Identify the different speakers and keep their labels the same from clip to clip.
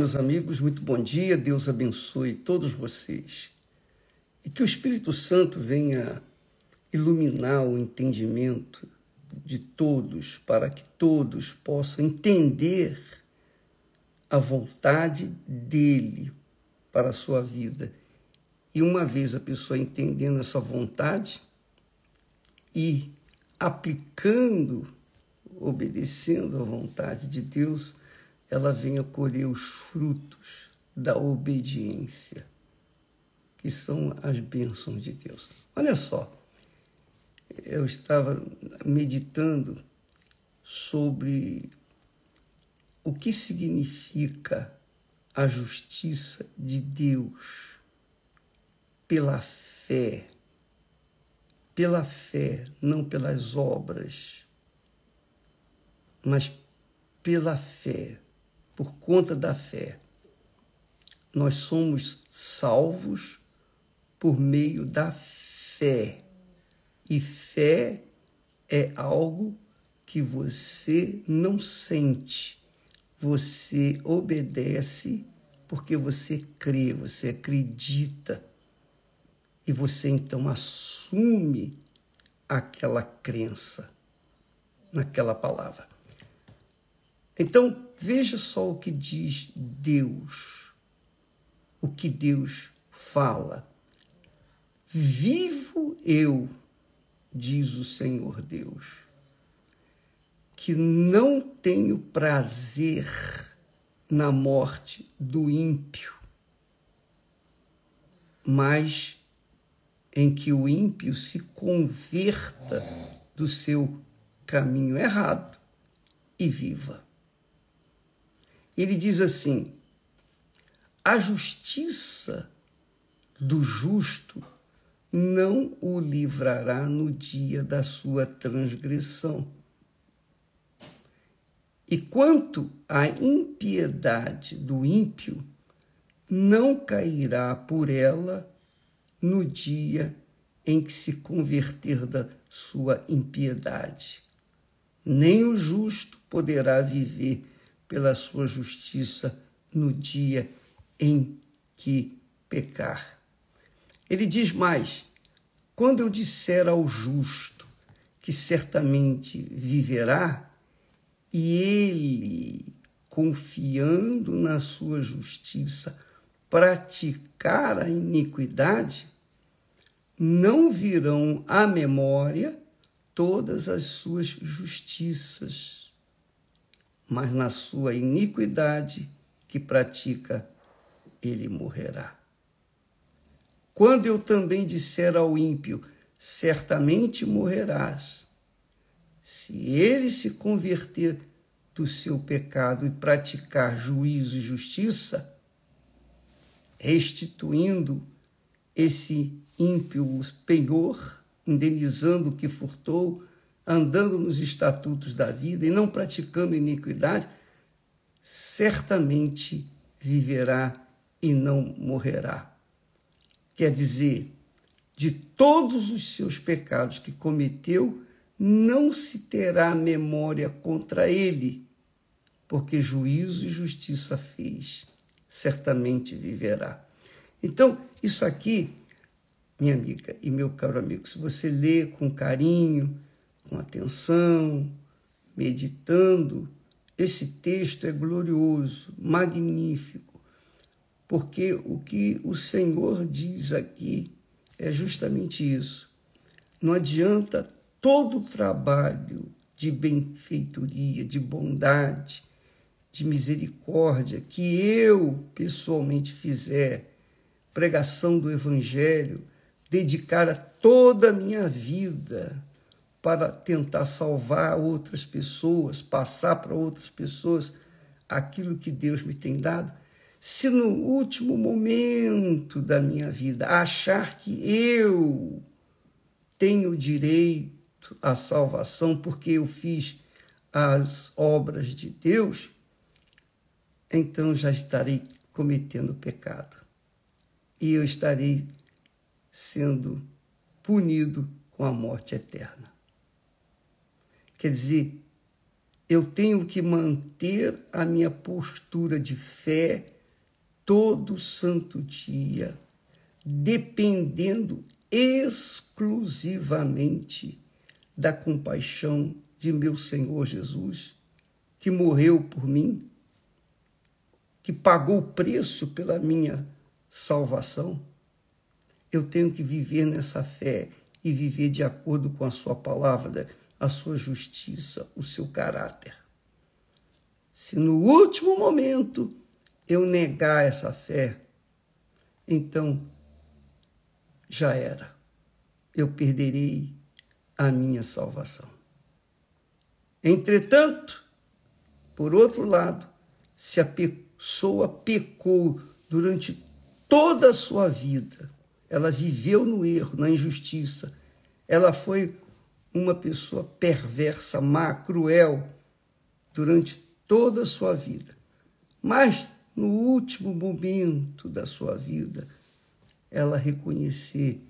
Speaker 1: Meus amigos, muito bom dia. Deus abençoe todos vocês. E que o Espírito Santo venha iluminar o entendimento de todos, para que todos possam entender a vontade dele para a sua vida. E uma vez a pessoa entendendo essa vontade e aplicando, obedecendo à vontade de Deus, ela venha colher os frutos da obediência, que são as bênçãos de Deus. Olha só, eu estava meditando sobre o que significa a justiça de Deus pela fé. Pela fé, não pelas obras, mas pela fé por conta da fé. Nós somos salvos por meio da fé. E fé é algo que você não sente, você obedece porque você crê, você acredita. E você então assume aquela crença naquela palavra. Então, veja só o que diz Deus, o que Deus fala. Vivo eu, diz o Senhor Deus, que não tenho prazer na morte do ímpio, mas em que o ímpio se converta do seu caminho errado e viva. Ele diz assim: a justiça do justo não o livrará no dia da sua transgressão. E quanto à impiedade do ímpio, não cairá por ela no dia em que se converter da sua impiedade. Nem o justo poderá viver pela sua justiça no dia em que pecar. Ele diz mais: quando eu disser ao justo que certamente viverá, e ele, confiando na sua justiça, praticar a iniquidade, não virão à memória todas as suas justiças mas na sua iniquidade que pratica, ele morrerá. Quando eu também disser ao ímpio, certamente morrerás, se ele se converter do seu pecado e praticar juízo e justiça, restituindo esse ímpio penhor, indenizando o que furtou, andando nos estatutos da vida e não praticando iniquidade, certamente viverá e não morrerá. Quer dizer, de todos os seus pecados que cometeu, não se terá memória contra ele, porque juízo e justiça fez, certamente viverá. Então, isso aqui, minha amiga e meu caro amigo, se você lê com carinho, com atenção, meditando, esse texto é glorioso, magnífico, porque o que o Senhor diz aqui é justamente isso. Não adianta todo o trabalho de benfeitoria, de bondade, de misericórdia que eu pessoalmente fizer, pregação do Evangelho, dedicar a toda a minha vida para tentar salvar outras pessoas, passar para outras pessoas aquilo que Deus me tem dado, se no último momento da minha vida achar que eu tenho direito à salvação porque eu fiz as obras de Deus, então já estarei cometendo pecado. E eu estarei sendo punido com a morte eterna. Quer dizer, eu tenho que manter a minha postura de fé todo santo dia, dependendo exclusivamente da compaixão de meu Senhor Jesus, que morreu por mim, que pagou o preço pela minha salvação. Eu tenho que viver nessa fé e viver de acordo com a Sua palavra, a Sua justiça, o seu caráter. Se no último momento eu negar essa fé, então já era. Eu perderei a minha salvação. Entretanto, por outro lado, se a pessoa pecou durante toda a sua vida, ela viveu no erro, na injustiça, ela foi uma pessoa perversa, má, cruel durante toda a sua vida. Mas no último momento da sua vida, ela reconhecer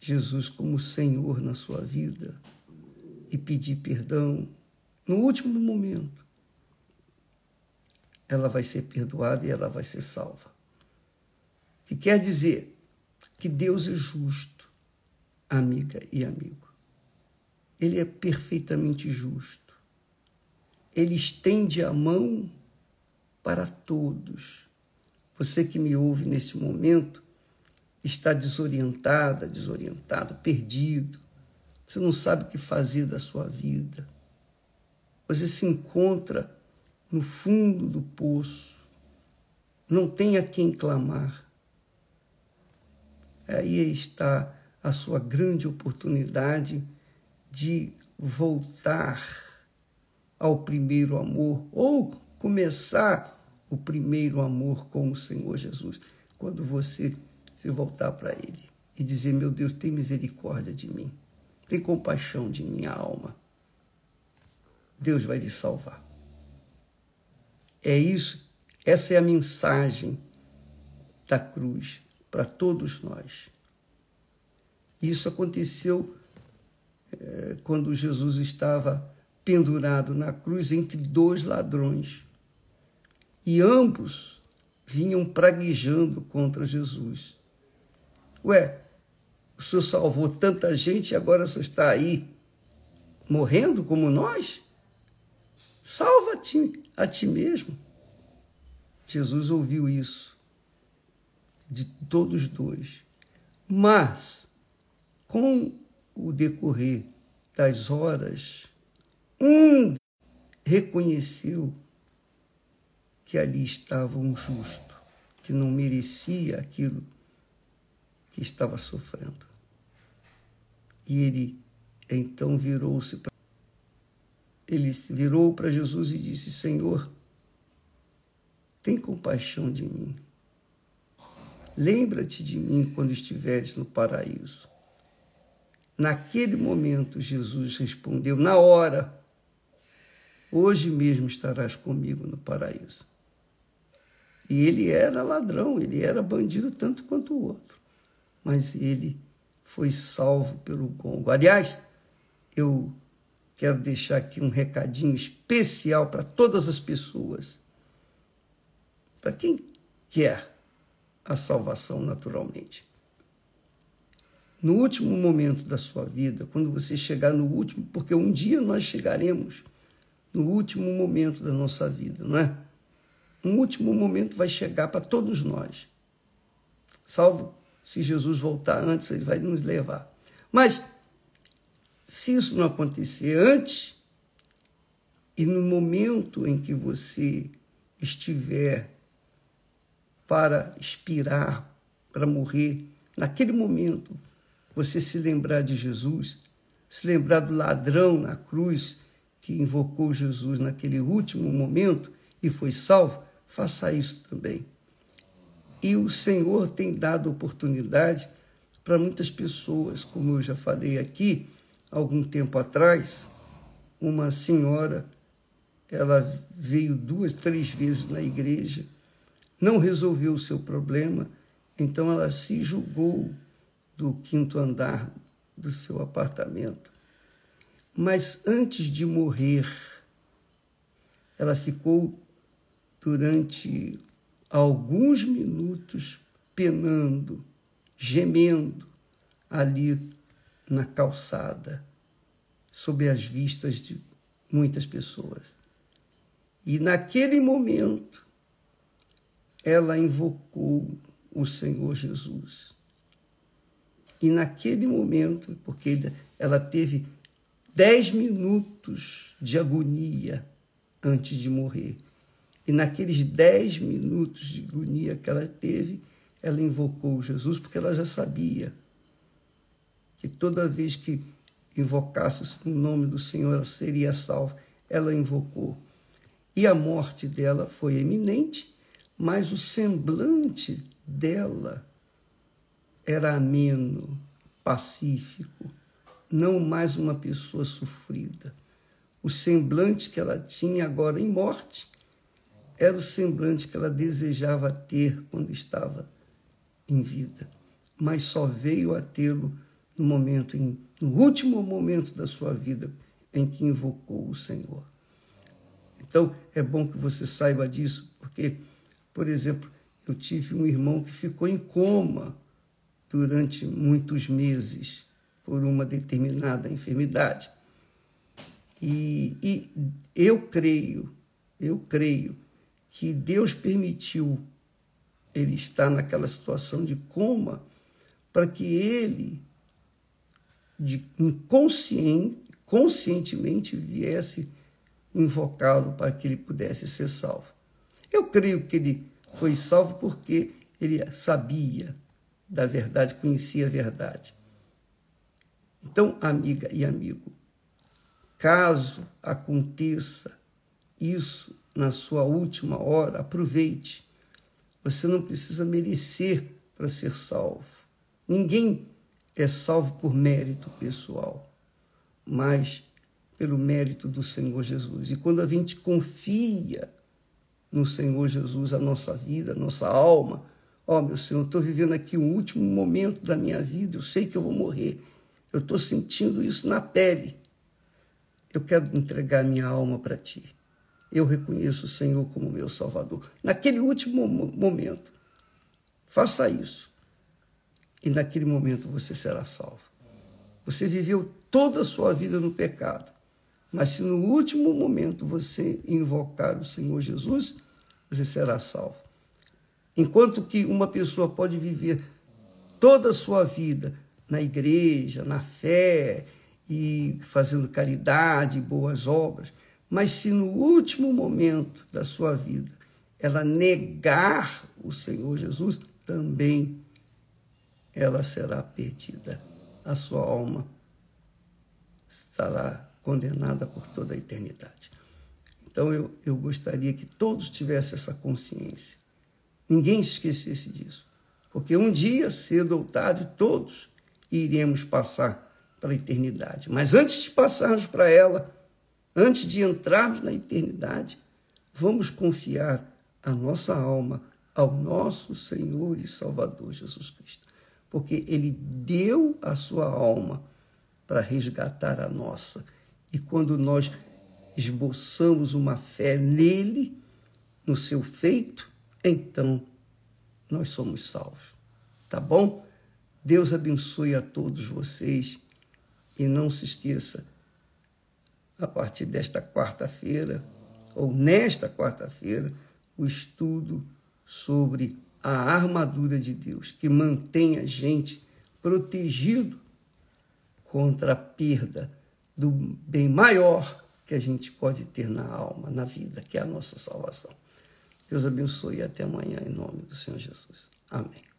Speaker 1: Jesus como Senhor na sua vida e pedir perdão no último momento, ela vai ser perdoada e ela vai ser salva. Que quer dizer que Deus é justo, amiga e amigo. Ele é perfeitamente justo. Ele estende a mão para todos. Você que me ouve nesse momento está desorientada, desorientado, perdido. Você não sabe o que fazer da sua vida. Você se encontra no fundo do poço. Não tem a quem clamar. Aí está a sua grande oportunidade de voltar ao primeiro amor ou começar o primeiro amor com o Senhor Jesus. Quando você se voltar para Ele e dizer: Meu Deus, tem misericórdia de mim, tem compaixão de minha alma. Deus vai lhe salvar. É isso, essa é a mensagem da cruz para todos nós. Isso aconteceu quando Jesus estava pendurado na cruz entre dois ladrões. E ambos vinham praguejando contra Jesus. Ué, o senhor salvou tanta gente e agora o senhor está aí morrendo como nós? Salva a ti, a ti mesmo. Jesus ouviu isso de todos dois. Mas, com o decorrer das horas, um reconheceu que ali estava um justo, que não merecia aquilo que estava sofrendo. E ele então virou-se para ele virou para Jesus e disse: Senhor, tem compaixão de mim. Lembra-te de mim quando estiveres no paraíso. Naquele momento, Jesus respondeu, na hora: Hoje mesmo estarás comigo no paraíso. E ele era ladrão, ele era bandido tanto quanto o outro mas ele foi salvo pelo gongo. Aliás, eu quero deixar aqui um recadinho especial para todas as pessoas. Para quem quer a salvação naturalmente. No último momento da sua vida, quando você chegar no último, porque um dia nós chegaremos no último momento da nossa vida, não é? Um último momento vai chegar para todos nós. Salvo se Jesus voltar antes, ele vai nos levar. Mas, se isso não acontecer antes, e no momento em que você estiver para expirar, para morrer, naquele momento, você se lembrar de Jesus, se lembrar do ladrão na cruz que invocou Jesus naquele último momento e foi salvo, faça isso também. E o Senhor tem dado oportunidade para muitas pessoas, como eu já falei aqui, algum tempo atrás, uma senhora, ela veio duas, três vezes na igreja, não resolveu o seu problema, então ela se julgou do quinto andar do seu apartamento. Mas antes de morrer, ela ficou durante alguns minutos penando, gemendo ali na calçada, sob as vistas de muitas pessoas. E naquele momento, ela invocou o Senhor Jesus. E naquele momento, porque ela teve dez minutos de agonia antes de morrer. E naqueles dez minutos de agonia que ela teve, ela invocou Jesus, porque ela já sabia que toda vez que invocasse o nome do Senhor, ela seria salva. Ela invocou. E a morte dela foi eminente, mas o semblante dela era ameno, pacífico, não mais uma pessoa sofrida. O semblante que ela tinha agora em morte era o semblante que ela desejava ter quando estava em vida, mas só veio a tê-lo no momento, em, no último momento da sua vida, em que invocou o Senhor. Então, é bom que você saiba disso, porque, por exemplo, eu tive um irmão que ficou em coma durante muitos meses por uma determinada enfermidade. E, e eu creio, eu creio que Deus permitiu ele estar naquela situação de coma para que ele de inconsciente, conscientemente viesse invocá-lo para que ele pudesse ser salvo. Eu creio que ele foi salvo porque ele sabia da verdade, conhecia a verdade. Então, amiga e amigo, caso aconteça isso na sua última hora, aproveite. Você não precisa merecer para ser salvo. Ninguém é salvo por mérito pessoal, mas pelo mérito do Senhor Jesus. E quando a gente confia no Senhor Jesus a nossa vida, a nossa alma, ó oh, meu Senhor, estou vivendo aqui o último momento da minha vida, eu sei que eu vou morrer, eu estou sentindo isso na pele. Eu quero entregar minha alma para Ti. Eu reconheço o Senhor como meu Salvador. Naquele último momento, faça isso. E naquele momento você será salvo. Você viveu toda a sua vida no pecado. Mas se no último momento você invocar o Senhor Jesus, você será salvo. Enquanto que uma pessoa pode viver toda a sua vida na igreja, na fé e fazendo caridade, boas obras. Mas se no último momento da sua vida ela negar o Senhor Jesus, também ela será perdida. A sua alma estará condenada por toda a eternidade. Então eu, eu gostaria que todos tivessem essa consciência. Ninguém esquecesse disso. Porque um dia, cedo ou tarde, todos iremos passar para a eternidade. Mas antes de passarmos para ela, antes de entrarmos na eternidade, vamos confiar a nossa alma ao nosso Senhor e Salvador Jesus Cristo. Porque ele deu a sua alma para resgatar a nossa. E quando nós esboçamos uma fé nele, no seu feito, então nós somos salvos. Tá bom? Deus abençoe a todos vocês e não se esqueça, a partir desta quarta-feira, ou nesta quarta-feira, o estudo sobre a armadura de Deus, que mantém a gente protegido contra a perda do bem maior que a gente pode ter na alma, na vida, que é a nossa salvação. Deus abençoe e até amanhã, em nome do Senhor Jesus. Amém.